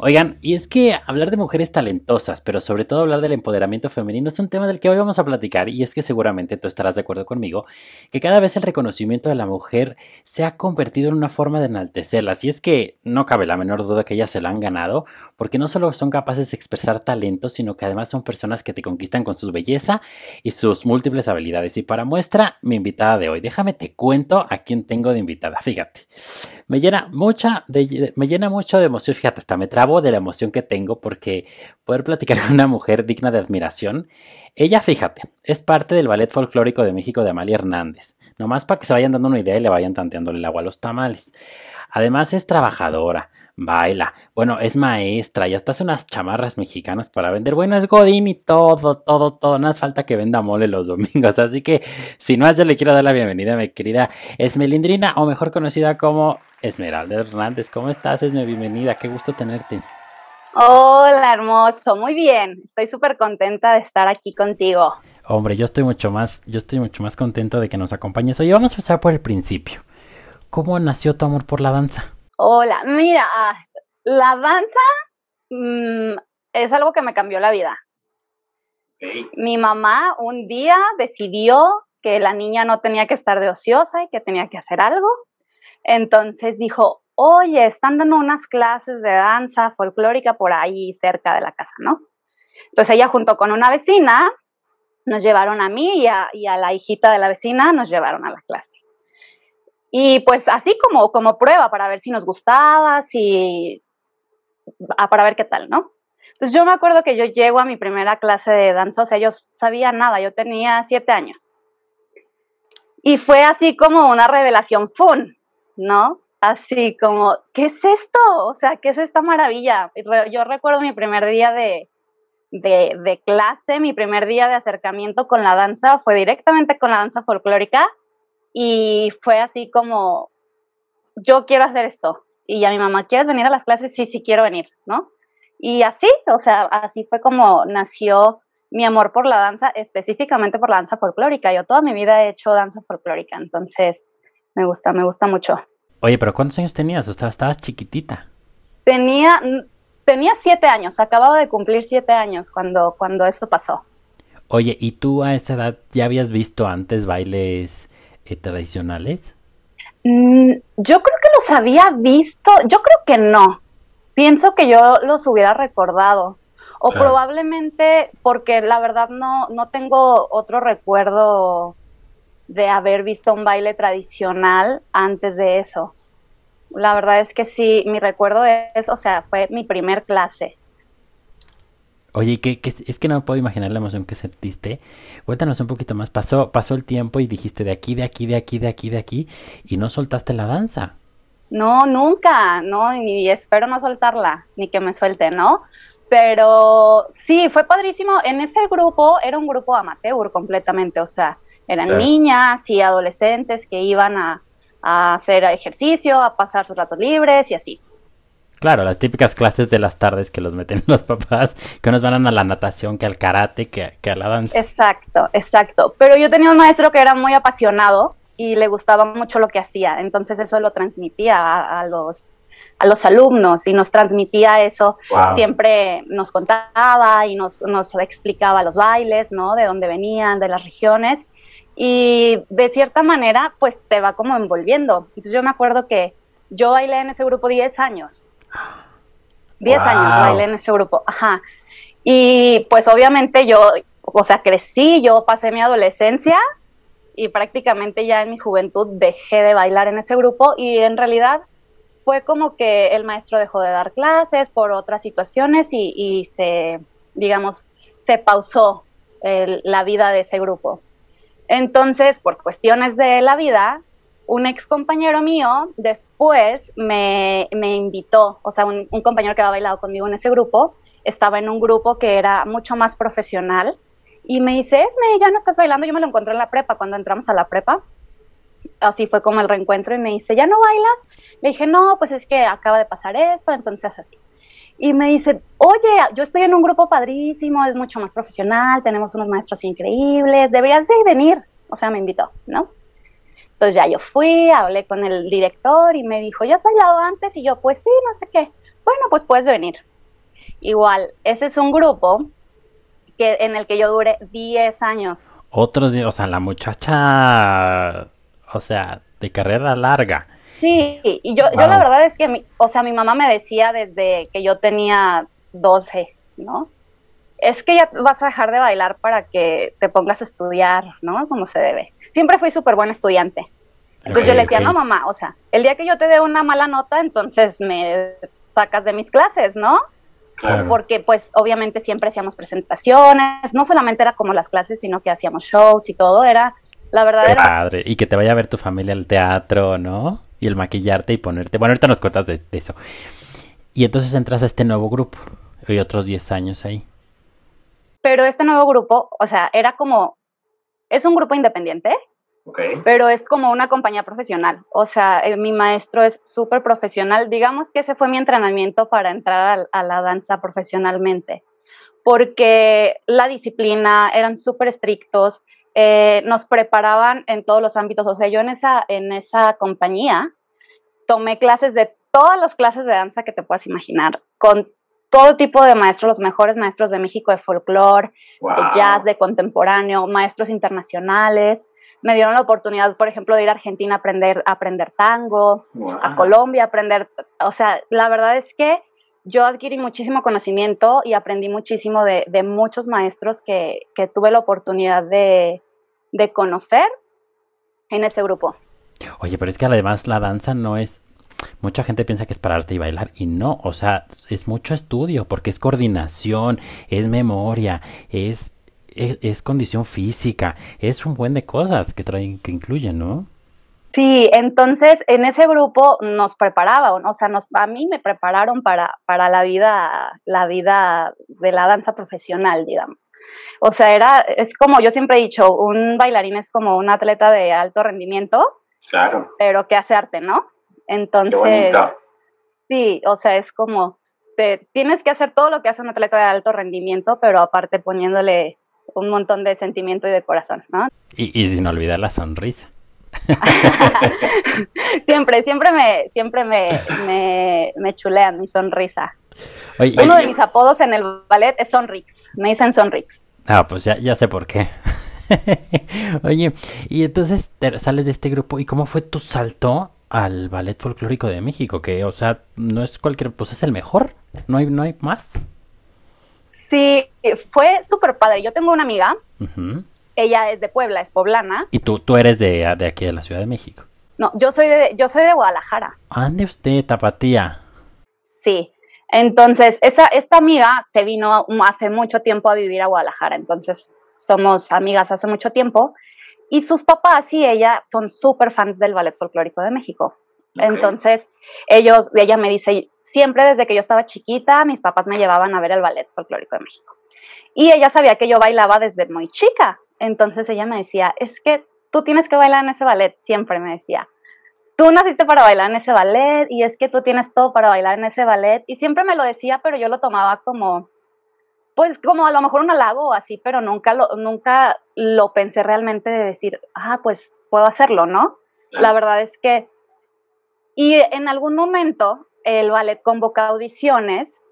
Oigan, y es que hablar de mujeres talentosas, pero sobre todo hablar del empoderamiento femenino es un tema del que hoy vamos a platicar y es que seguramente tú estarás de acuerdo conmigo que cada vez el reconocimiento de la mujer se ha convertido en una forma de enaltecerlas. Y es que no cabe la menor duda que ellas se la han ganado porque no solo son capaces de expresar talento, sino que además son personas que te conquistan con su belleza y sus múltiples habilidades. Y para muestra, mi invitada de hoy, déjame te cuento a quién tengo de invitada, fíjate. Me llena mucha me llena mucho de emoción, fíjate, hasta me trabo de la emoción que tengo porque poder platicar con una mujer digna de admiración. Ella, fíjate, es parte del Ballet Folclórico de México de Amalia Hernández. Nomás para que se vayan dando una idea y le vayan tanteando el agua a los tamales. Además es trabajadora, baila, bueno, es maestra y hasta hace unas chamarras mexicanas para vender. Bueno, es Godín y todo, todo, todo. No hace falta que venda mole los domingos. Así que, sin más, yo le quiero dar la bienvenida a mi querida Esmelindrina, o mejor conocida como Esmeralda Hernández. ¿Cómo estás, Esme? Bienvenida, qué gusto tenerte. Hola, hermoso, muy bien. Estoy súper contenta de estar aquí contigo. Hombre, yo estoy mucho más, yo estoy mucho más contento de que nos acompañes hoy. Vamos a empezar por el principio. ¿Cómo nació tu amor por la danza? Hola, mira, ah, la danza mm, es algo que me cambió la vida. Mi mamá un día decidió que la niña no tenía que estar de ociosa y que tenía que hacer algo. Entonces dijo, oye, están dando unas clases de danza folclórica por ahí cerca de la casa, ¿no? Entonces ella junto con una vecina nos llevaron a mí y a, y a la hijita de la vecina nos llevaron a la clase. Y pues así como, como prueba para ver si nos gustaba, si, ah, para ver qué tal, ¿no? Entonces yo me acuerdo que yo llego a mi primera clase de danza, o sea, yo sabía nada, yo tenía siete años. Y fue así como una revelación fun, ¿no? Así como, ¿qué es esto? O sea, ¿qué es esta maravilla? Yo recuerdo mi primer día de, de, de clase, mi primer día de acercamiento con la danza fue directamente con la danza folclórica y fue así como, yo quiero hacer esto. Y a mi mamá, ¿quieres venir a las clases? Sí, sí quiero venir, ¿no? Y así, o sea, así fue como nació mi amor por la danza, específicamente por la danza folclórica. Yo toda mi vida he hecho danza folclórica, entonces me gusta, me gusta mucho. Oye, pero ¿cuántos años tenías? O sea, estabas chiquitita. Tenía, tenía siete años, acababa de cumplir siete años cuando, cuando esto pasó. Oye, ¿y tú a esa edad ya habías visto antes bailes eh, tradicionales? Mm, yo creo que los había visto, yo creo que no. Pienso que yo los hubiera recordado. O probablemente porque la verdad no, no tengo otro recuerdo de haber visto un baile tradicional antes de eso. La verdad es que sí, mi recuerdo es, o sea, fue mi primer clase. Oye, ¿qué, es que no me puedo imaginar la emoción que sentiste. Cuéntanos un poquito más. Pasó, pasó el tiempo y dijiste de aquí, de aquí, de aquí, de aquí, de aquí, y no soltaste la danza. No, nunca, no, y espero no soltarla, ni que me suelte, ¿no? Pero sí, fue padrísimo. En ese grupo era un grupo amateur completamente, o sea, eran niñas y adolescentes que iban a, a hacer ejercicio, a pasar sus ratos libres y así. Claro, las típicas clases de las tardes que los meten los papás, que nos van a la natación, que al karate, que, a la danza. Exacto, exacto. Pero yo tenía un maestro que era muy apasionado y le gustaba mucho lo que hacía, entonces eso lo transmitía a, los a los alumnos y nos transmitía eso, siempre nos contaba y nos, nos explicaba los bailes, ¿no? De dónde venían, de las regiones y de cierta manera pues te va como envolviendo. Entonces yo me acuerdo que yo bailé en ese grupo 10 años 10 años bailé en ese grupo, ajá. Y pues obviamente yo, o sea, crecí, yo pasé mi adolescencia y prácticamente ya en mi juventud dejé de bailar en ese grupo y en realidad fue como que el maestro dejó de dar clases por otras situaciones y, se, digamos, se pausó la vida de ese grupo. Entonces, por cuestiones de la vida, un ex compañero mío después me, invitó, o sea, un, compañero que había bailado conmigo en ese grupo, estaba en un grupo que era mucho más profesional y me dice, Esme, ya no estás bailando, yo me lo encontré en la prepa, cuando entramos a la prepa, así fue como el reencuentro y me dice, ¿ya no bailas? Le dije, no, pues es que acaba de pasar esto, entonces así. Y me dice, oye, yo estoy en un grupo padrísimo, es mucho más profesional, tenemos unos maestros increíbles, deberías de venir. O sea, me invitó, ¿no? Entonces ya yo fui, hablé con el director y me dijo, ¿ya has bailado antes? Y yo, pues sí, no sé qué. bueno, pues puedes venir. Igual, ese es un grupo que, en el que yo duré 10 años. Otros, o sea, la muchacha, o sea, de carrera larga. Sí, y yo, yo la verdad es que, mi, o sea, mi mamá me decía desde que yo tenía 12, ¿no? Es que ya vas a dejar de bailar para que te pongas a estudiar, ¿no? Como se debe. Siempre fui súper buen estudiante. Entonces yo le decía, no, mamá, o sea, el día que yo te dé una mala nota, entonces me sacas de mis clases, ¿no? Porque pues obviamente siempre hacíamos presentaciones, no solamente era como las clases, sino que hacíamos shows y todo, era la verdad. Padre, y que te vaya a ver tu familia al teatro, ¿no? Y el maquillarte y ponerte, bueno, ahorita nos cuentas de, eso. Y entonces entras a este nuevo grupo, y otros 10 años ahí. Pero este nuevo grupo, o sea, era como, es un grupo independiente, pero es como una compañía profesional. O sea, eh, mi maestro es súper profesional. Digamos que ese fue mi entrenamiento para entrar a, la danza profesionalmente, porque la disciplina eran súper estrictos, eh, nos preparaban en todos los ámbitos. O sea, yo en esa, en esa compañía tomé clases de todas las clases de danza que te puedas imaginar, con todo tipo de maestros, los mejores maestros de México de folclore, de jazz, de contemporáneo, maestros internacionales. Me dieron la oportunidad, por ejemplo, de ir a Argentina a aprender, a aprender tango, a Colombia a aprender, o sea, la verdad es que yo adquirí muchísimo conocimiento y aprendí muchísimo de, muchos maestros que, tuve la oportunidad de, de conocer en ese grupo. Oye, pero es que además la danza no es mucha gente piensa que es pararte y bailar y no, o sea, es mucho estudio porque es coordinación, es memoria, es es, condición física, es un buen de cosas que traen, que incluyen, ¿no? Sí, entonces en ese grupo nos preparaban, o sea, nos, a mí me prepararon para, para la vida, la vida de la danza profesional, digamos. O sea, era, es como yo siempre he dicho, un bailarín es como un atleta de alto rendimiento, claro. pero que hace arte, ¿no? Entonces, sí, o sea, es como, te, tienes que hacer todo lo que hace un atleta de alto rendimiento, pero aparte poniéndole un montón de sentimiento y de corazón, ¿no? Y, sin olvidar la sonrisa. siempre, siempre me, siempre me, me, chulean mi sonrisa. Uno de mis apodos en el ballet es Sonrix. Me dicen Sonrix. Ah, pues ya, ya sé por qué. Oye, y entonces sales de este grupo y cómo fue tu salto al ballet folclórico de México, que, o sea, no es cualquier, pues es el mejor, no hay, no hay más. Sí, fue súper padre. Yo tengo una amiga, ella es de Puebla, es poblana. ¿Y tú, tú eres de, aquí, de la Ciudad de México? No, yo soy de, yo soy de Guadalajara. ¿Ande usted, Tapatía? Sí, entonces esa, esta amiga se vino hace mucho tiempo a vivir a Guadalajara, entonces somos amigas hace mucho tiempo. Y sus papás y ella son súper fans del Ballet Folclórico de México. Entonces, ellos, ella me dice, siempre desde que yo estaba chiquita, mis papás me llevaban a ver el ballet folclórico de México. Y ella sabía que yo bailaba desde muy chica. Entonces ella me decía, es que tú tienes que bailar en ese ballet, siempre me decía. Tú naciste para bailar en ese ballet y es que tú tienes todo para bailar en ese ballet. Y siempre me lo decía, pero yo lo tomaba como, pues como a lo mejor un halago o así, pero nunca lo, nunca lo pensé realmente de decir, ah, pues puedo hacerlo, ¿no? La verdad es que, y en algún momento el ballet convoca audiciones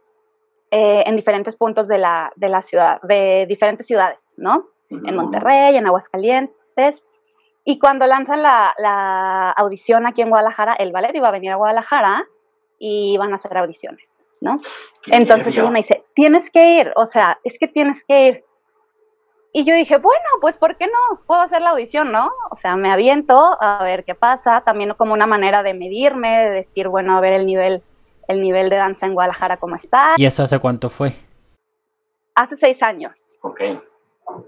eh, en diferentes puntos de la, de la, ciudad, de diferentes ciudades, ¿no? En Monterrey, en Aguascalientes. Y cuando lanzan la, la, audición aquí en Guadalajara, el ballet iba a venir a Guadalajara y iban a hacer audiciones, ¿no? Entonces ella me dice, tienes que ir, o sea, es que tienes que ir. Y yo dije, bueno, pues ¿por qué no? Puedo hacer la audición, ¿no? O sea, me aviento a ver qué pasa, también como una manera de medirme, de decir, bueno, a ver el nivel, el nivel de danza en Guadalajara cómo está. ¿Y eso hace cuánto fue? Hace seis años. Ok.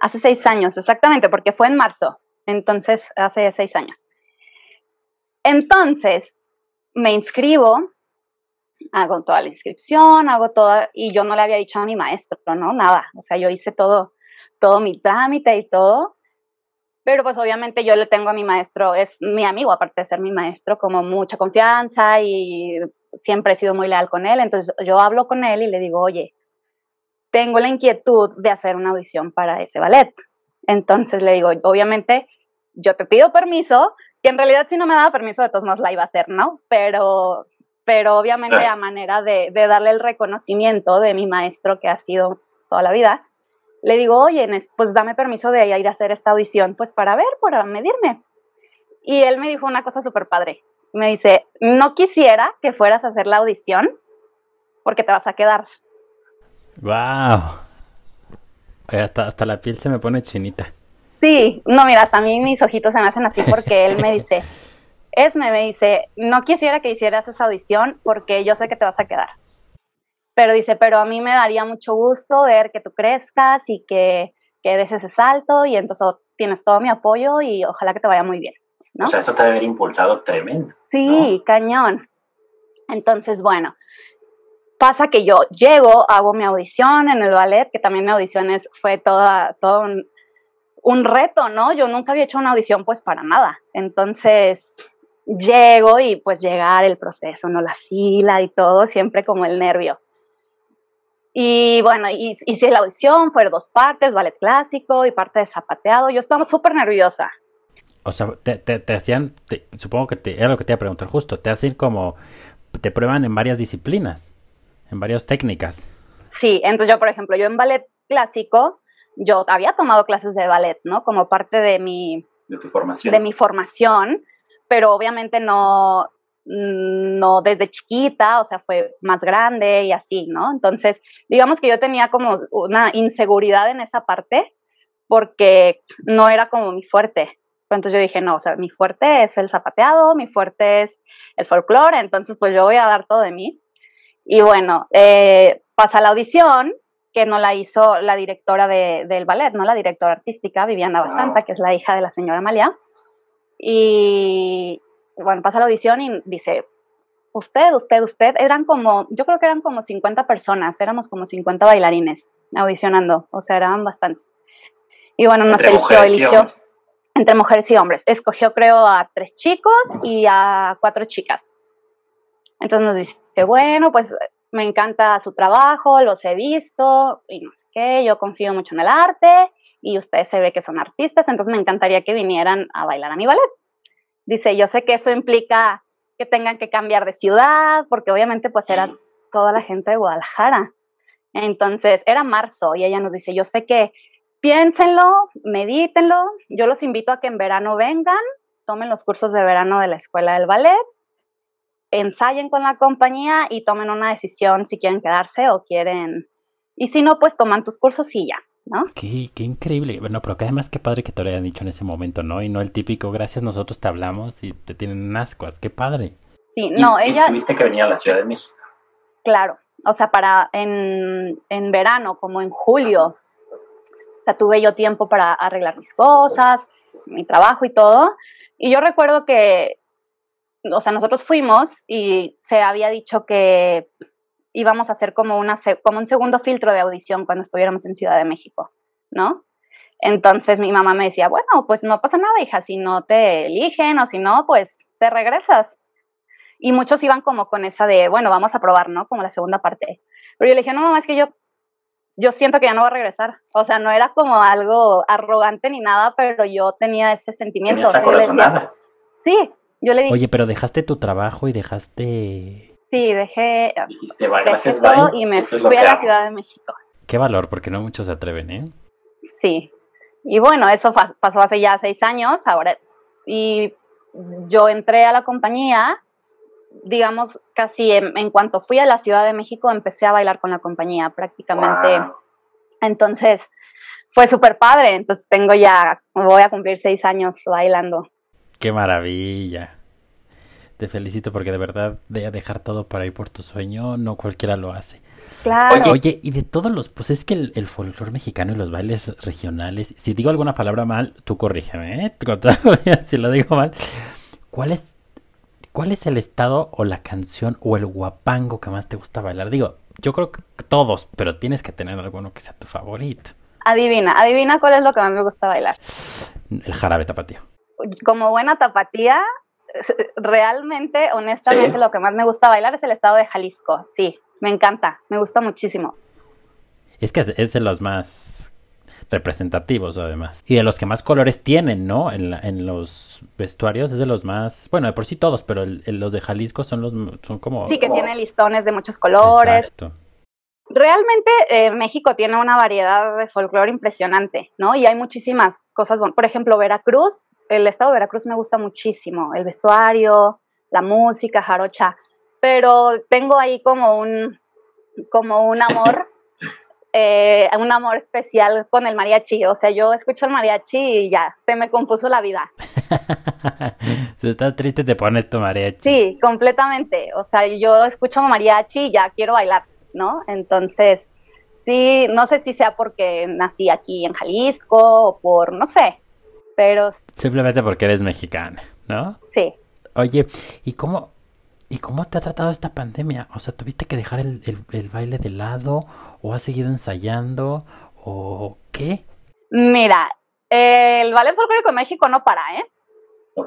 Hace seis años, exactamente, porque fue en marzo, entonces hace seis años. Entonces, me inscribo, hago toda la inscripción, hago toda, y yo no le había dicho a mi maestro, ¿no? Nada, o sea, yo hice todo todo mi trámite y todo. Pero pues obviamente yo le tengo a mi maestro, es mi amigo, aparte de ser mi maestro, como mucha confianza y siempre he sido muy leal con él. Entonces yo hablo con él y le digo, oye, tengo la inquietud de hacer una audición para ese ballet. Entonces le digo, obviamente yo te pido permiso, que en realidad si no me daba permiso de todos modos la iba a hacer, ¿no? Pero pero obviamente a manera de, darle el reconocimiento de mi maestro que ha sido toda la vida, le digo, oye, pues dame permiso de ir a hacer esta audición, pues para ver, para medirme. Y él me dijo una cosa súper padre. Me dice, no quisiera que fueras a hacer la audición porque te vas a quedar. ¡Wow! Hasta, hasta la piel se me pone chinita. Sí, no, mira, hasta a mí mis ojitos se me hacen así porque él me dice, Esme me dice, no quisiera que hicieras esa audición porque yo sé que te vas a quedar. Pero dice, pero a mí me daría mucho gusto ver que tú crezcas y que, que des ese salto y entonces tienes todo mi apoyo y ojalá que te vaya muy bien. ¿no? O sea, eso te debe haber impulsado tremendo. Sí, cañón. Entonces, bueno, pasa que yo llego, hago mi audición en el ballet, que también mi audición es, fue toda, todo un, un reto, ¿no? Yo nunca había hecho una audición pues para nada. Entonces, llego y pues llegar el proceso, ¿no? La fila y todo, siempre como el nervio. Y bueno, hice la audición, fueron dos partes, ballet clásico y parte de zapateado. Yo estaba súper nerviosa. O sea, te, hacían, supongo que te, era lo que te iba a preguntar justo, te hacen como, te prueban en varias disciplinas, en varias técnicas. Sí, entonces yo, por ejemplo, yo en ballet clásico, yo había tomado clases de ballet, ¿no? Como parte de mi... De tu formación. De mi formación pero obviamente no, no desde chiquita, o sea, fue más grande y así, ¿no? Entonces, digamos que yo tenía como una inseguridad en esa parte porque no era como mi fuerte. entonces yo dije, no, o sea, mi fuerte es el zapateado, mi fuerte es el folclore, entonces pues yo voy a dar todo de mí. Y bueno, eh, pasa la audición, que no la hizo la directora del ballet, ¿no? La directora artística, Viviana Basanta, que es la hija de la señora Amalia. Y bueno, pasa la audición y dice, usted, usted, usted, eran como, yo creo que eran como 50 personas, éramos como 50 bailarines audicionando, o sea, eran bastantes. Y bueno, nos eligió, eligió entre mujeres y hombres. Escogió, creo, a tres chicos y a cuatro chicas. Entonces nos dice, bueno, pues me encanta su trabajo, los he visto y no sé qué, yo confío mucho en el arte y ustedes se ve que son artistas, entonces me encantaría que vinieran a bailar a mi ballet. Dice, yo sé que eso implica que tengan que cambiar de ciudad, porque obviamente pues era toda la gente de Guadalajara. Entonces era marzo y ella nos dice, yo sé que piénsenlo, medítenlo, yo los invito a que en verano vengan, tomen los cursos de verano de la escuela del ballet, ensayen con la compañía y tomen una decisión si quieren quedarse o quieren, y si no, pues toman tus cursos y ya. ¿No? Qué, qué increíble. Bueno, pero que además qué padre que te lo hayan dicho en ese momento, ¿no? Y no el típico, gracias, nosotros te hablamos y te tienen ascuas. Qué padre. Sí, no, ella... Tuviste que venir a la Ciudad de México. Claro, o sea, para en, en verano, como en julio, o sea, tuve yo tiempo para arreglar mis cosas, mi trabajo y todo. Y yo recuerdo que, o sea, nosotros fuimos y se había dicho que íbamos a hacer como, una, como un segundo filtro de audición cuando estuviéramos en Ciudad de México, ¿no? Entonces mi mamá me decía, bueno, pues no pasa nada, hija, si no te eligen o si no, pues te regresas. Y muchos iban como con esa de, bueno, vamos a probar, ¿no? Como la segunda parte. Pero yo le dije, no, mamá, es que yo, yo siento que ya no voy a regresar. O sea, no era como algo arrogante ni nada, pero yo tenía ese sentimiento. sí, yo le dije. Oye, pero dejaste tu trabajo y dejaste Sí, dejé, todo y me fui a la Ciudad de México. Qué valor, porque no muchos se atreven, ¿eh? Sí. Y bueno, eso pasó hace ya seis años, ahora. Y yo entré a la compañía, digamos, casi en, cuanto fui a la Ciudad de México, empecé a bailar con la compañía prácticamente. Entonces, fue súper padre. Entonces, tengo ya, voy a cumplir seis años bailando. Qué maravilla. Te felicito porque de verdad de dejar todo para ir por tu sueño, no cualquiera lo hace. Claro. Oye, y de todos los, pues es que el, el folclore mexicano y los bailes regionales, si digo alguna palabra mal, tú corrígeme, ¿eh? si lo digo mal. ¿Cuál es, ¿Cuál es el estado o la canción o el guapango que más te gusta bailar? Digo, yo creo que todos, pero tienes que tener alguno que sea tu favorito. Adivina, adivina cuál es lo que más me gusta bailar. El jarabe tapatío. Como buena tapatía, realmente, honestamente, lo que más me gusta bailar es el estado de Jalisco. Sí, me encanta, me gusta muchísimo. Es que es de los más... representativos además. Y de los que más colores tienen, ¿no? En, en los vestuarios es de los más, bueno, de por sí todos, pero los de Jalisco son los, son como... Sí, que tiene listones de muchos colores. Exacto. Realmente eh, México tiene una variedad de folclore impresionante, ¿no? Y hay muchísimas cosas, por ejemplo, Veracruz, el estado de Veracruz me gusta muchísimo, el vestuario, la música, jarocha, pero tengo ahí como un, como un amor, eh, un amor especial con el mariachi, o sea, yo escucho el mariachi y ya, se me compuso la vida. si estás triste te pones tu mariachi. Sí, completamente, o sea, yo escucho mariachi y ya quiero bailar. ¿no? Entonces, sí, no sé si sea porque nací aquí en Jalisco o por, no sé, pero... Simplemente porque eres mexicana, ¿no? Sí. Oye, ¿y cómo, ¿y cómo te ha tratado esta pandemia? O sea, ¿tuviste que dejar el, baile de lado o has seguido ensayando o qué? Mira, el ballet folclórico de México no para, ¿eh?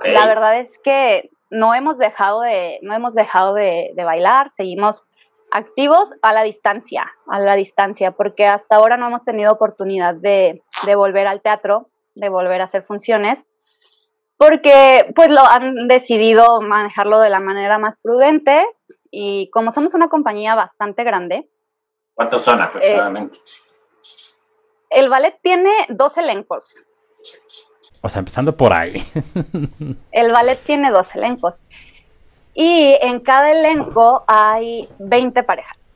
La verdad es que no hemos dejado de, no hemos dejado de, de bailar, seguimos activos a la distancia, a la distancia, porque hasta ahora no hemos tenido oportunidad de, volver al teatro, de volver a hacer funciones, porque pues lo han decidido manejarlo de la manera más prudente y como somos una compañía bastante grande. ¿Cuántos son aproximadamente? el ballet tiene dos elencos. O sea, empezando por ahí. el ballet tiene dos elencos. Y en cada elenco hay 20 parejas.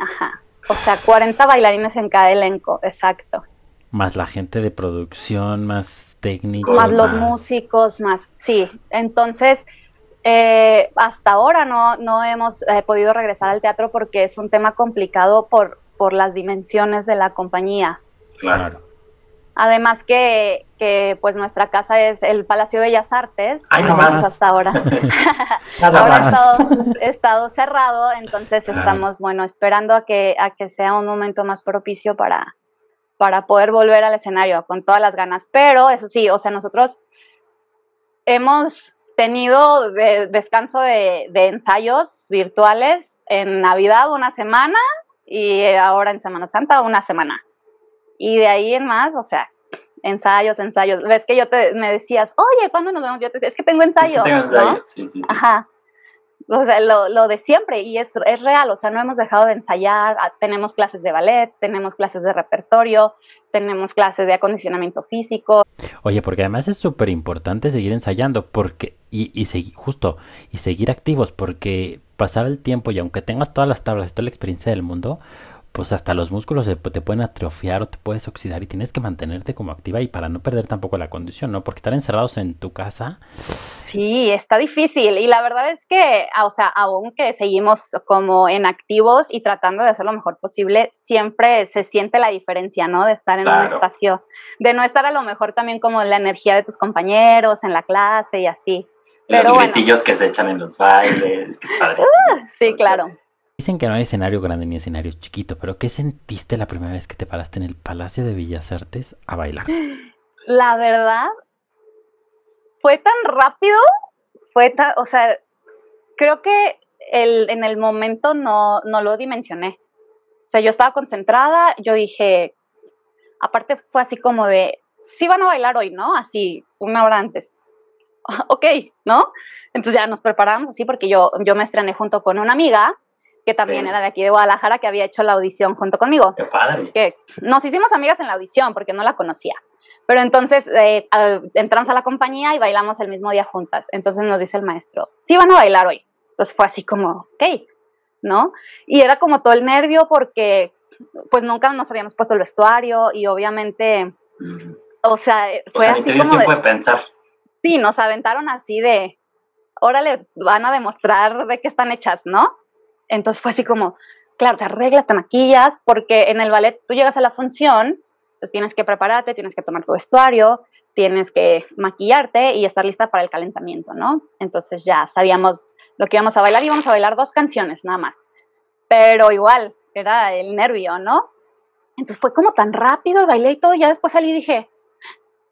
Ajá. O sea, 40 bailarines en cada elenco, exacto. Más la gente de producción, más técnicos. Más los músicos, más, sí. Entonces, eh, hasta ahora no, no hemos eh, podido regresar al teatro porque es un tema complicado por, por las dimensiones de la compañía. Claro. Además que, que, pues nuestra casa es el Palacio de Bellas Artes, Ay, hasta ahora. ahora ha estado, cerrado, entonces estamos, bueno, esperando a que, a que sea un momento más propicio para, para poder volver al escenario con todas las ganas. Pero eso sí, o sea, nosotros hemos tenido descanso de, de ensayos virtuales en Navidad una semana y ahora en Semana Santa una semana. Y de ahí en más, o sea, ensayos, ensayos. Ves que yo te, me decías, oye, ¿cuándo nos vemos? Yo te decía, es que tengo ensayo. Sí, sí, sí. Ajá. O sea, lo, lo, de siempre, y es, es real, o sea, no hemos dejado de ensayar, ah, tenemos clases de ballet, tenemos clases de repertorio, tenemos clases de acondicionamiento físico. Oye, porque además es súper importante seguir ensayando, porque, y, y seguir, justo, y seguir activos, porque pasar el tiempo y aunque tengas todas las tablas y toda la experiencia del mundo, pues hasta los músculos te pueden atrofiar o te puedes oxidar y tienes que mantenerte como activa y para no perder tampoco la condición, ¿no? Porque estar encerrados en tu casa. Sí, está difícil y la verdad es que, ah, o sea, aunque seguimos como en activos y tratando de hacer lo mejor posible, siempre se siente la diferencia, ¿no? De estar en un espacio, de no estar a lo mejor también como la energía de tus compañeros en la clase y así. Pero los que se echan en los bailes, que uh, sí, claro. Dicen que no hay escenario grande ni escenario chiquito, pero ¿qué sentiste la primera vez que te paraste en el Palacio de Bellas Artes a bailar? La verdad, fue tan rápido, fue tan, o sea, creo que el, en el momento no, no lo dimensioné. O sea, yo estaba concentrada, yo dije, aparte fue así como de, sí van a bailar hoy, ¿no? Así, una hora antes. ok, ¿no? Entonces ya nos preparamos así porque yo, yo me estrené junto con una amiga que también era de aquí de Guadalajara, que había hecho la audición junto conmigo. Qué padre. Que nos hicimos amigas en la audición porque no la conocía. Pero entonces eh, entramos a la compañía y bailamos el mismo día juntas. Entonces nos dice el maestro, sí van a bailar hoy. Entonces fue así como, ok, ¿no? Y era como todo el nervio porque pues nunca nos habíamos puesto el vestuario y obviamente, o sea, fue así como... de pensar. Sí, nos aventaron así de, órale, van a demostrar de qué están hechas, ¿no? Entonces fue así como, claro, te arreglas, te maquillas, porque en el ballet tú llegas a la función, entonces tienes que prepararte, tienes que tomar tu vestuario, tienes que maquillarte y estar lista para el calentamiento, ¿no? Entonces ya sabíamos lo que íbamos a bailar, íbamos a bailar dos canciones nada más, pero igual, era el nervio, ¿no? Entonces fue como tan rápido, bailé y todo, ya después salí y dije,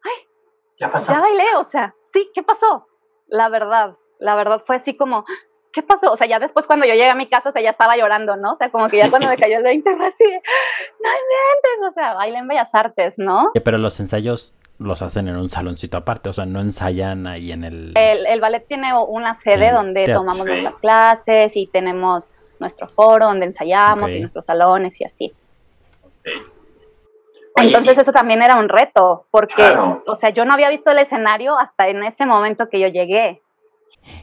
ay, ya pasó. Ya bailé, o sea, sí, ¿qué pasó? La verdad, la verdad fue así como, ¿qué pasó? O sea, ya después cuando yo llegué a mi casa, o sea, ya estaba llorando, ¿no? O sea, como que ya cuando me cayó el 20 fue así, no inventes, o sea, bailen Bellas Artes, ¿no? Pero los ensayos los hacen en un saloncito aparte, o sea, no ensayan ahí en el... El, ballet tiene una sede donde tomamos nuestras clases y tenemos nuestro foro donde ensayamos y nuestros salones y así. Entonces eso también era un reto, porque, o sea, yo no había visto el escenario hasta en ese momento que yo llegué.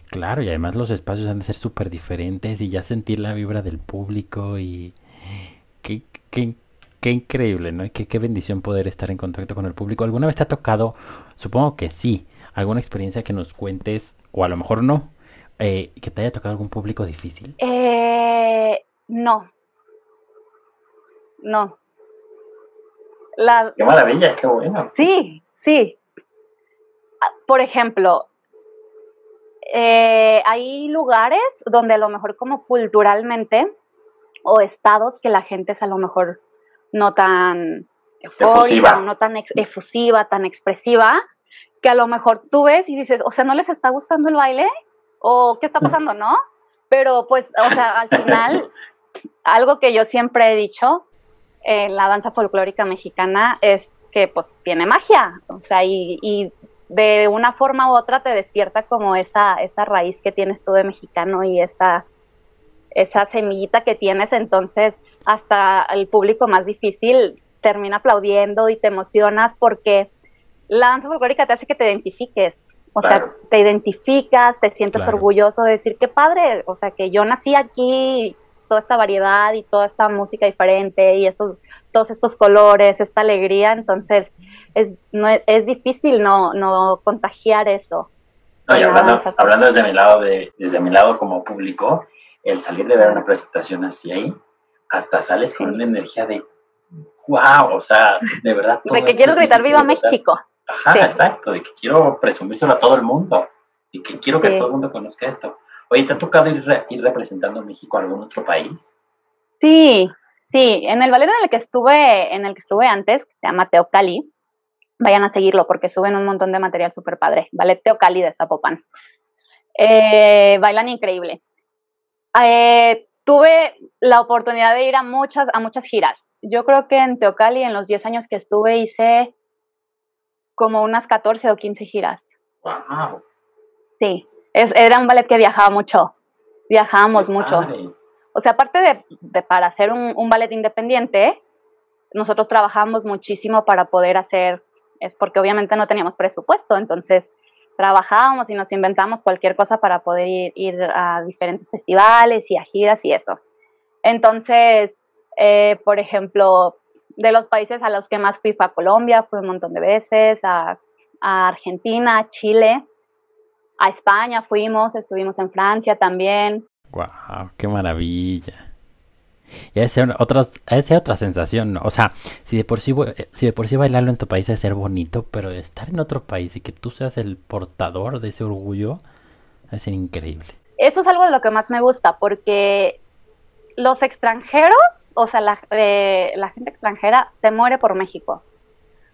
Claro, y además los espacios han de ser súper diferentes y ya sentir la vibra del público y qué, qué, qué increíble, ¿no? Qué, qué bendición poder estar en contacto con el público. ¿Alguna vez te ha tocado, supongo que sí, alguna experiencia que nos cuentes, o a lo mejor no, eh, que te haya tocado algún público difícil? Eh, no. No. Qué maravilla, qué bueno. Sí, sí. Por ejemplo, eh, hay lugares donde a lo mejor como culturalmente o estados que la gente es a lo mejor no tan efusiva, no tan efusiva, tan expresiva, que a lo mejor tú ves y dices, o sea, ¿no les está gustando el baile? ¿O qué está pasando, no? Pero pues, o sea, al final, algo que yo siempre he dicho en la danza folclórica mexicana es que pues tiene magia, o sea, y, y de una forma u otra te despierta como esa, esa raíz que tienes tú de mexicano y esa, esa semillita que tienes, entonces hasta el público más difícil termina aplaudiendo y te emocionas porque la danza folclórica te hace que te identifiques, o sea, te identificas, te sientes orgulloso de decir, qué padre, o sea, que yo nací aquí, toda esta variedad y toda esta música diferente y estos, todos estos colores, esta alegría, entonces es, no, es difícil no, no contagiar eso. hablando, desde mi lado de, desde mi lado como público, el salir de ver una presentación así ahí, hasta sales con una energía de wow, o sea, de verdad. De que quiero gritar viva México. Ajá, exacto, de que quiero presumírselo a todo el mundo y que quiero que todo el mundo conozca esto. Oye, ¿te ha tocado ir, ir representando a México a algún otro país? Sí, sí, en el ballet en el que estuve, en el que estuve antes, que se llama Teocali, vayan a seguirlo porque suben un montón de material súper padre. Ballet Teocali de Zapopan. Eh, bailan increíble. Eh, tuve la oportunidad de ir a muchas, a muchas giras. Yo creo que en Teocali, en los 10 años que estuve, hice como unas 14 o 15 giras. Wow. Sí, es, era un ballet que viajaba mucho. Viajábamos mucho. O sea, aparte de, de para hacer un, un ballet independiente, nosotros trabajamos muchísimo para poder hacer es porque obviamente no teníamos presupuesto, entonces trabajábamos y nos inventamos cualquier cosa para poder ir, a diferentes festivales y a giras y eso. Entonces, eh, por ejemplo, de los países a los que más fui fue a Colombia, fui un montón de veces, a, a Argentina, a Chile, a España fuimos, estuvimos en Francia también. ¡Wow! ¡Qué maravilla! Y debe ser, otros, otra sensación, ¿no? O sea, si de, por sí, si de por sí bailarlo en tu país debe ser bonito, pero estar en otro país y que tú seas el portador de ese orgullo, debe ser increíble. Eso es algo de lo que más me gusta, porque los extranjeros, o sea, la, eh, la gente extranjera se muere por México.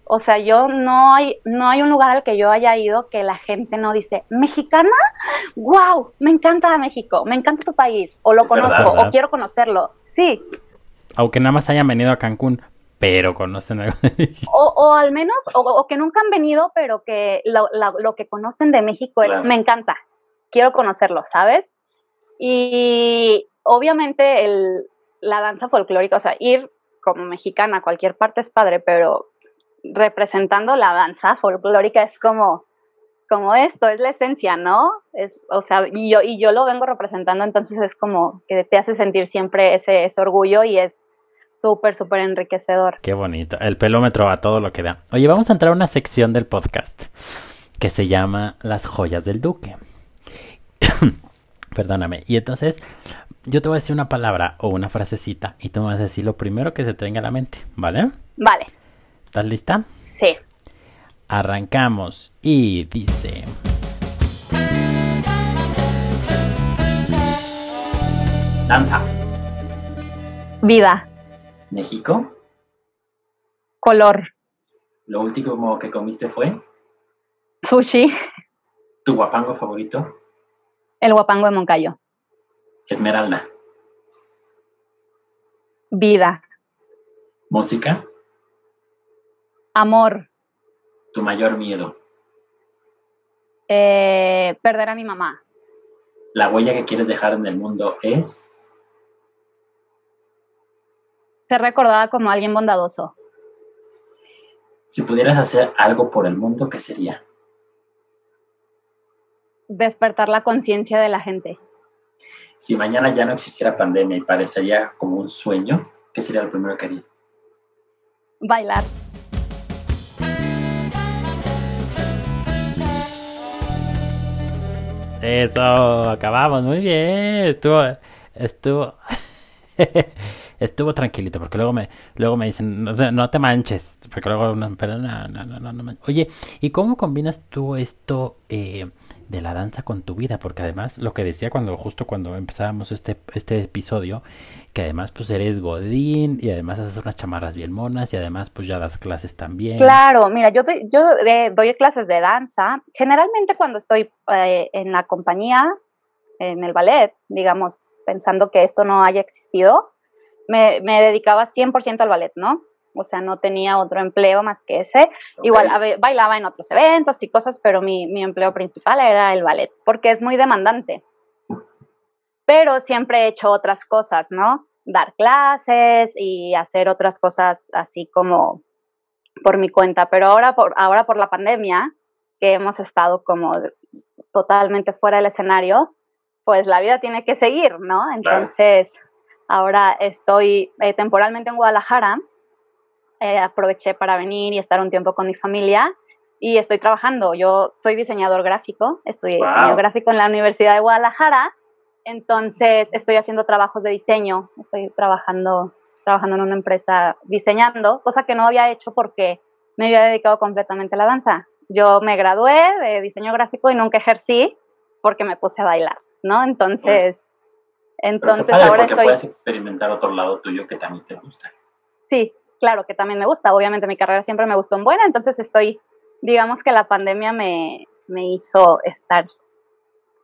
O sea, yo no hay, no hay un lugar al que yo haya ido que la gente no dice, ¿mexicana? ¡Wow! Me encanta México, me encanta tu país, o lo conozco, o quiero conocerlo. Sí. Aunque nada más hayan venido a Cancún, pero conocen algo de O, o al menos, o, que nunca han venido, pero que lo, lo que conocen de México es, me encanta, quiero conocerlo, ¿sabes? Y obviamente el, la danza folclórica, o sea, ir como mexicana a cualquier parte es padre, pero representando la danza folclórica es como, como esto, es la esencia, ¿no? Es, o sea, y yo, y yo lo vengo representando, entonces es como que te hace sentir siempre ese, ese orgullo y es súper, súper enriquecedor. Qué bonito, el pelómetro a todo lo que da. Oye, vamos a entrar a una sección del podcast que se llama Las joyas del duque. Perdóname. Y entonces yo te voy a decir una palabra o una frasecita y tú me vas a decir lo primero que se te venga a la mente, ¿vale? Vale. ¿Estás lista? Sí. Arrancamos y dice... Danza. Vida. México. Color. Lo último que comiste fue. Sushi. ¿Tu guapango favorito? El guapango de Moncayo. Esmeralda. Vida. Música. Amor. Tu mayor miedo. Eh, perder a mi mamá. La huella que quieres dejar en el mundo es. Ser recordada como alguien bondadoso. Si pudieras hacer algo por el mundo, ¿qué sería? Despertar la conciencia de la gente. Si mañana ya no existiera pandemia y parecería como un sueño, ¿qué sería lo primero que harías? Bailar. Eso, acabamos, muy bien. Estuvo, estuvo, estuvo tranquilito, porque luego me, luego me dicen, no, te manches, porque luego, pero no, no, no, no, Oye, ¿y cómo combinas tú esto eh, de la danza con tu vida? Porque además, lo que decía cuando, justo cuando empezábamos este, este episodio, que además pues eres godín y además haces unas chamarras bien monas y además pues ya das clases también. Claro, mira, yo, yo eh, doy clases de danza. Generalmente cuando estoy eh, en la compañía, en el ballet, digamos, pensando que esto no haya existido, me, me dedicaba 100% al ballet, ¿no? O sea, no tenía otro empleo más que ese. Igual bailaba en otros eventos y cosas, pero mi, mi empleo principal era el ballet, porque es muy demandante pero siempre he hecho otras cosas, ¿no? Dar clases y hacer otras cosas así como por mi cuenta, pero ahora por, ahora por la pandemia, que hemos estado como totalmente fuera del escenario, pues la vida tiene que seguir, ¿no? Entonces, ahora estoy eh, temporalmente en Guadalajara, eh, aproveché para venir y estar un tiempo con mi familia y estoy trabajando. Yo soy diseñador gráfico, estudié diseño gráfico en la Universidad de Guadalajara entonces estoy haciendo trabajos de diseño, estoy trabajando, trabajando en una empresa diseñando, cosa que no había hecho porque me había dedicado completamente a la danza. Yo me gradué de diseño gráfico y nunca ejercí porque me puse a bailar, ¿no? Entonces, entonces ahora estoy... puedes experimentar otro lado tuyo que también te gusta. Sí, claro que también me gusta. Obviamente mi carrera siempre me gustó en buena, entonces estoy, digamos que la pandemia me, me hizo estar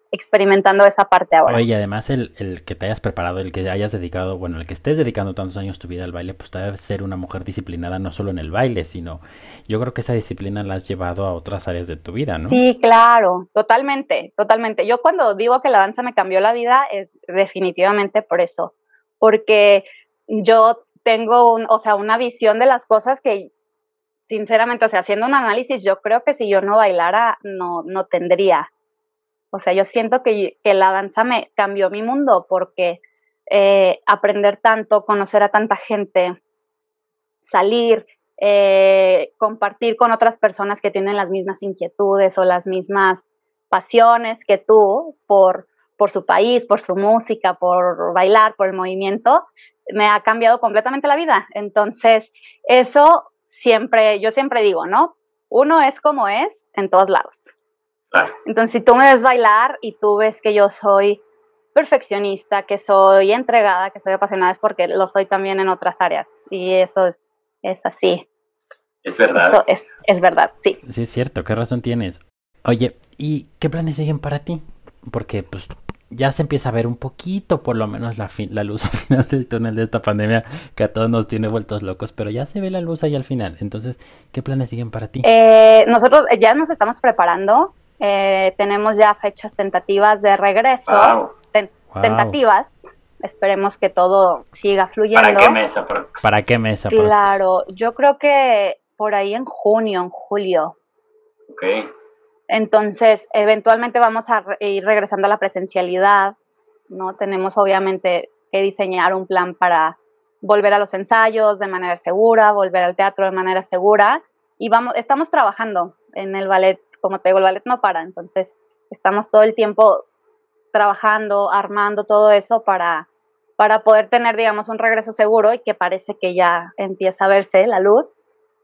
experimentando esa parte ahora. Oye, además el, el, que te hayas preparado, el que hayas dedicado, bueno, el que estés dedicando tantos años tu vida al baile, pues debe ser una mujer disciplinada no solo en el baile, sino yo creo que esa disciplina la has llevado a otras áreas de tu vida, ¿no? Sí, claro, totalmente, totalmente. Yo cuando digo que la danza me cambió la vida es definitivamente por eso, porque yo tengo, un, o sea, una visión de las cosas que sinceramente, o sea, haciendo un análisis, yo creo que si yo no bailara, no, no tendría. O sea, yo siento que, la danza me cambió mi mundo porque eh, aprender tanto, conocer a tanta gente, salir, eh, compartir con otras personas que tienen las mismas inquietudes o las mismas pasiones que tú por, por su país, por su música, por bailar, por el movimiento, me ha cambiado completamente la vida. Entonces, eso siempre, yo siempre digo, ¿no? Uno es como es en todos lados. Entonces, si tú me ves bailar y tú ves que yo soy perfeccionista, que soy entregada, que soy apasionada, es porque lo soy también en otras áreas. Y eso es, es así. Es verdad. es, es verdad, sí. Sí, es cierto, ¿qué razón tienes? Oye, ¿y qué planes siguen para ti? Porque pues ya se empieza a ver un poquito, por lo menos, la, la luz al final del túnel de esta pandemia que a todos nos tiene vueltos locos, pero ya se ve la luz ahí al final. Entonces, ¿qué planes siguen para ti? Eh, nosotros ya nos estamos preparando eh, tenemos ya fechas tentativas de regreso. Tentativas. Esperemos que todo siga fluyendo. ¿Para qué mesa? ¿Para qué mesa? Claro, yo creo que por ahí en junio, en julio. Ok. Entonces, eventualmente vamos a ir regresando a la presencialidad, ¿no? Tenemos obviamente que diseñar un plan para volver a los ensayos de manera segura, volver al teatro de manera segura y vamos, estamos trabajando en el ballet como te digo, el ballet no para, entonces estamos todo el tiempo trabajando, armando todo eso para, para poder tener, digamos, un regreso seguro y que parece que ya empieza a verse la luz.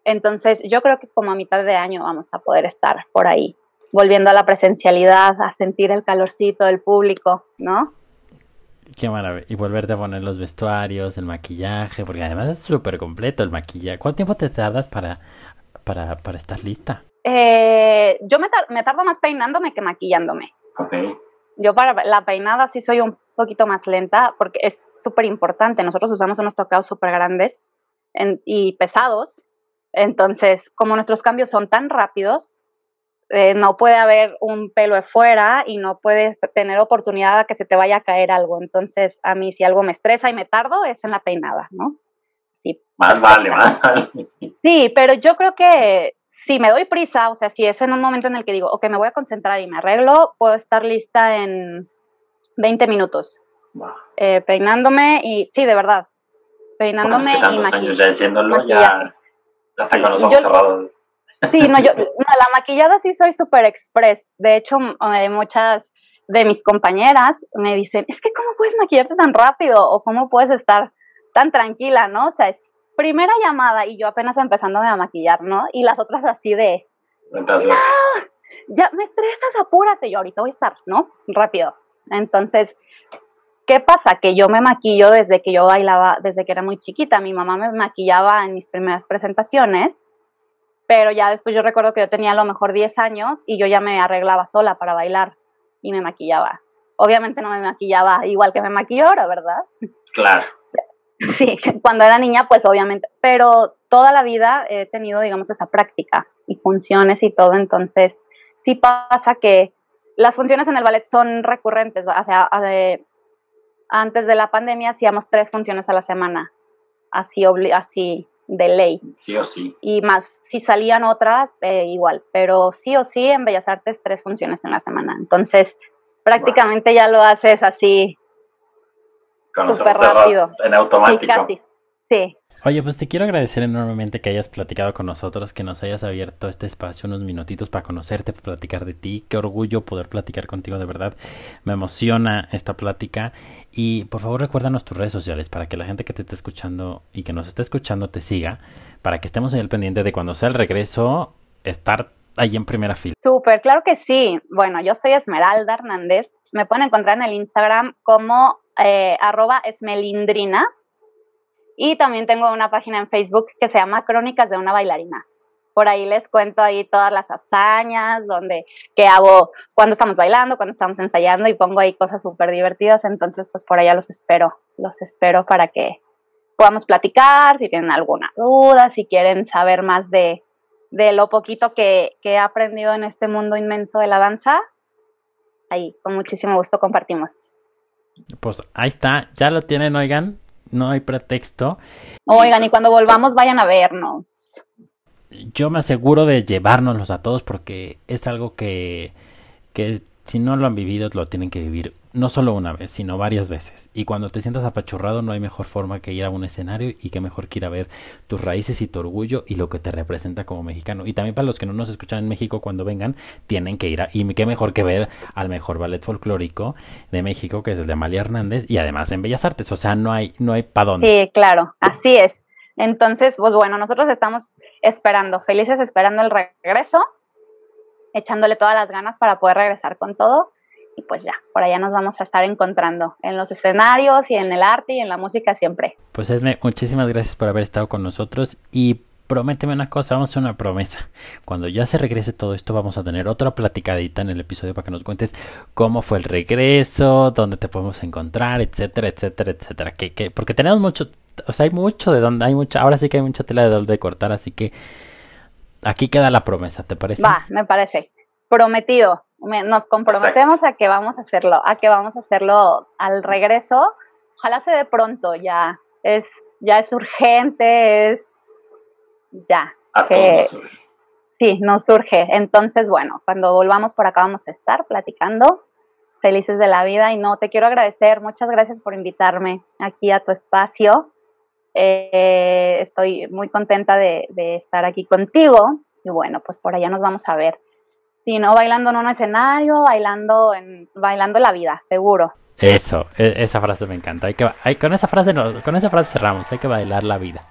Entonces, yo creo que como a mitad de año vamos a poder estar por ahí, volviendo a la presencialidad, a sentir el calorcito del público, ¿no? Qué maravilla. Y volverte a poner los vestuarios, el maquillaje, porque además es súper completo el maquillaje. ¿Cuánto tiempo te tardas para, para, para estar lista? Eh, yo me, tardo más peinándome que maquillándome. Ok. Yo para la peinada sí soy un poquito más lenta porque es súper importante. Nosotros usamos unos tocados súper grandes y pesados. Entonces, como nuestros cambios son tan rápidos, eh, no puede haber un pelo de fuera y no puedes tener oportunidad a que se te vaya a caer algo. Entonces, a mí si algo me estresa y me tardo, es en la peinada, ¿no? Sí. Más vale, más vale. Sí, pero yo creo que si me doy prisa, o sea, si es en un momento en el que digo, ok, me voy a concentrar y me arreglo, puedo estar lista en 20 minutos. Eh, peinándome y sí, de verdad. Peinándome y ya haciéndolo, ya, hasta con los ojos cerrados. Sí, no, yo, la maquillada sí soy súper express. De hecho, eh, muchas de mis compañeras me dicen, es que ¿cómo puedes maquillarte tan rápido? O ¿cómo puedes estar tan tranquila, no? O sea, es primera llamada y yo apenas empezándome a maquillar, ¿no? Y las otras así de, ya me estresas, apúrate. Yo ahorita voy a estar, ¿no? Rápido. Entonces, ¿qué pasa? Que yo me maquillo desde que yo bailaba, desde que era muy chiquita. Mi mamá me maquillaba en mis primeras presentaciones pero ya después yo recuerdo que yo tenía a lo mejor 10 años y yo ya me arreglaba sola para bailar y me maquillaba. Obviamente no me maquillaba igual que me maquillo ahora, ¿verdad? Claro. Sí, cuando era niña, pues obviamente, pero toda la vida he tenido, digamos, esa práctica y funciones y todo, entonces sí pasa que las funciones en el ballet son recurrentes, o sea, antes de la pandemia hacíamos tres funciones a la semana, así, así de ley. Sí o sí. Y más, si salían otras, eh, igual, pero sí o sí en Bellas Artes tres funciones en la semana. Entonces, prácticamente ya lo haces así súper rápido. En automático. Sí, casi. Sí. Oye, pues te quiero agradecer enormemente que hayas platicado con nosotros, que nos hayas abierto este espacio, unos minutitos para conocerte, para platicar de ti. Qué orgullo poder platicar contigo, de verdad. Me emociona esta plática. Y por favor recuérdanos tus redes sociales para que la gente que te esté escuchando y que nos esté escuchando te siga, para que estemos en el pendiente de cuando sea el regreso, estar ahí en primera fila. Súper, claro que sí. Bueno, yo soy Esmeralda Hernández. Me pueden encontrar en el Instagram como eh, arroba esmelindrina y también tengo una página en Facebook que se llama Crónicas de una bailarina. Por ahí les cuento ahí todas las hazañas, donde, qué hago cuando estamos bailando, cuando estamos ensayando y pongo ahí cosas súper divertidas. Entonces, pues por allá los espero, los espero para que podamos platicar, si tienen alguna duda, si quieren saber más de, de lo poquito que, que he aprendido en este mundo inmenso de la danza. Ahí, con muchísimo gusto compartimos. Pues ahí está, ya lo tienen, oigan, no hay pretexto. Oigan, y cuando volvamos vayan a vernos. Yo me aseguro de llevárnoslos a todos porque es algo que, que si no lo han vivido, lo tienen que vivir no solo una vez, sino varias veces. Y cuando te sientas apachurrado, no hay mejor forma que ir a un escenario y que mejor que ir a ver tus raíces y tu orgullo y lo que te representa como mexicano. Y también para los que no nos escuchan en México, cuando vengan, tienen que ir a. Y qué mejor que ver al mejor ballet folclórico de México, que es el de Amalia Hernández, y además en Bellas Artes. O sea, no hay, no hay para dónde. Sí, claro, así es. Entonces, pues bueno, nosotros estamos esperando, felices esperando el regreso echándole todas las ganas para poder regresar con todo. Y pues ya, por allá nos vamos a estar encontrando en los escenarios y en el arte y en la música siempre. Pues Esme, muchísimas gracias por haber estado con nosotros y prométeme una cosa, vamos a hacer una promesa. Cuando ya se regrese todo esto, vamos a tener otra platicadita en el episodio para que nos cuentes cómo fue el regreso, dónde te podemos encontrar, etcétera, etcétera, etcétera. Que, que, porque tenemos mucho, o sea, hay mucho de donde, hay mucha, ahora sí que hay mucha tela de donde cortar, así que Aquí queda la promesa, ¿te parece? Va, me parece. Prometido. nos comprometemos a que vamos a hacerlo, a que vamos a hacerlo al regreso. Ojalá se dé pronto, ya. Es, ya es urgente, es ya. A surge. Sí, nos surge. Entonces, bueno, cuando volvamos por acá vamos a estar platicando, felices de la vida. Y no, te quiero agradecer, muchas gracias por invitarme aquí a tu espacio. Eh, estoy muy contenta de, estar aquí contigo y bueno, pues por allá nos vamos a ver. Si no bailando en un escenario, bailando en bailando la vida, seguro. Eso, e, esa frase me encanta. Hay que, hay, con esa frase con esa frase cerramos. Hay que bailar la vida.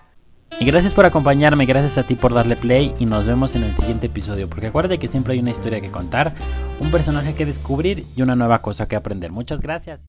Y gracias por acompañarme, gracias a ti por darle play y nos vemos en el siguiente episodio, porque acuérdate que siempre hay una historia que contar, un personaje que descubrir y una nueva cosa que aprender. Muchas gracias.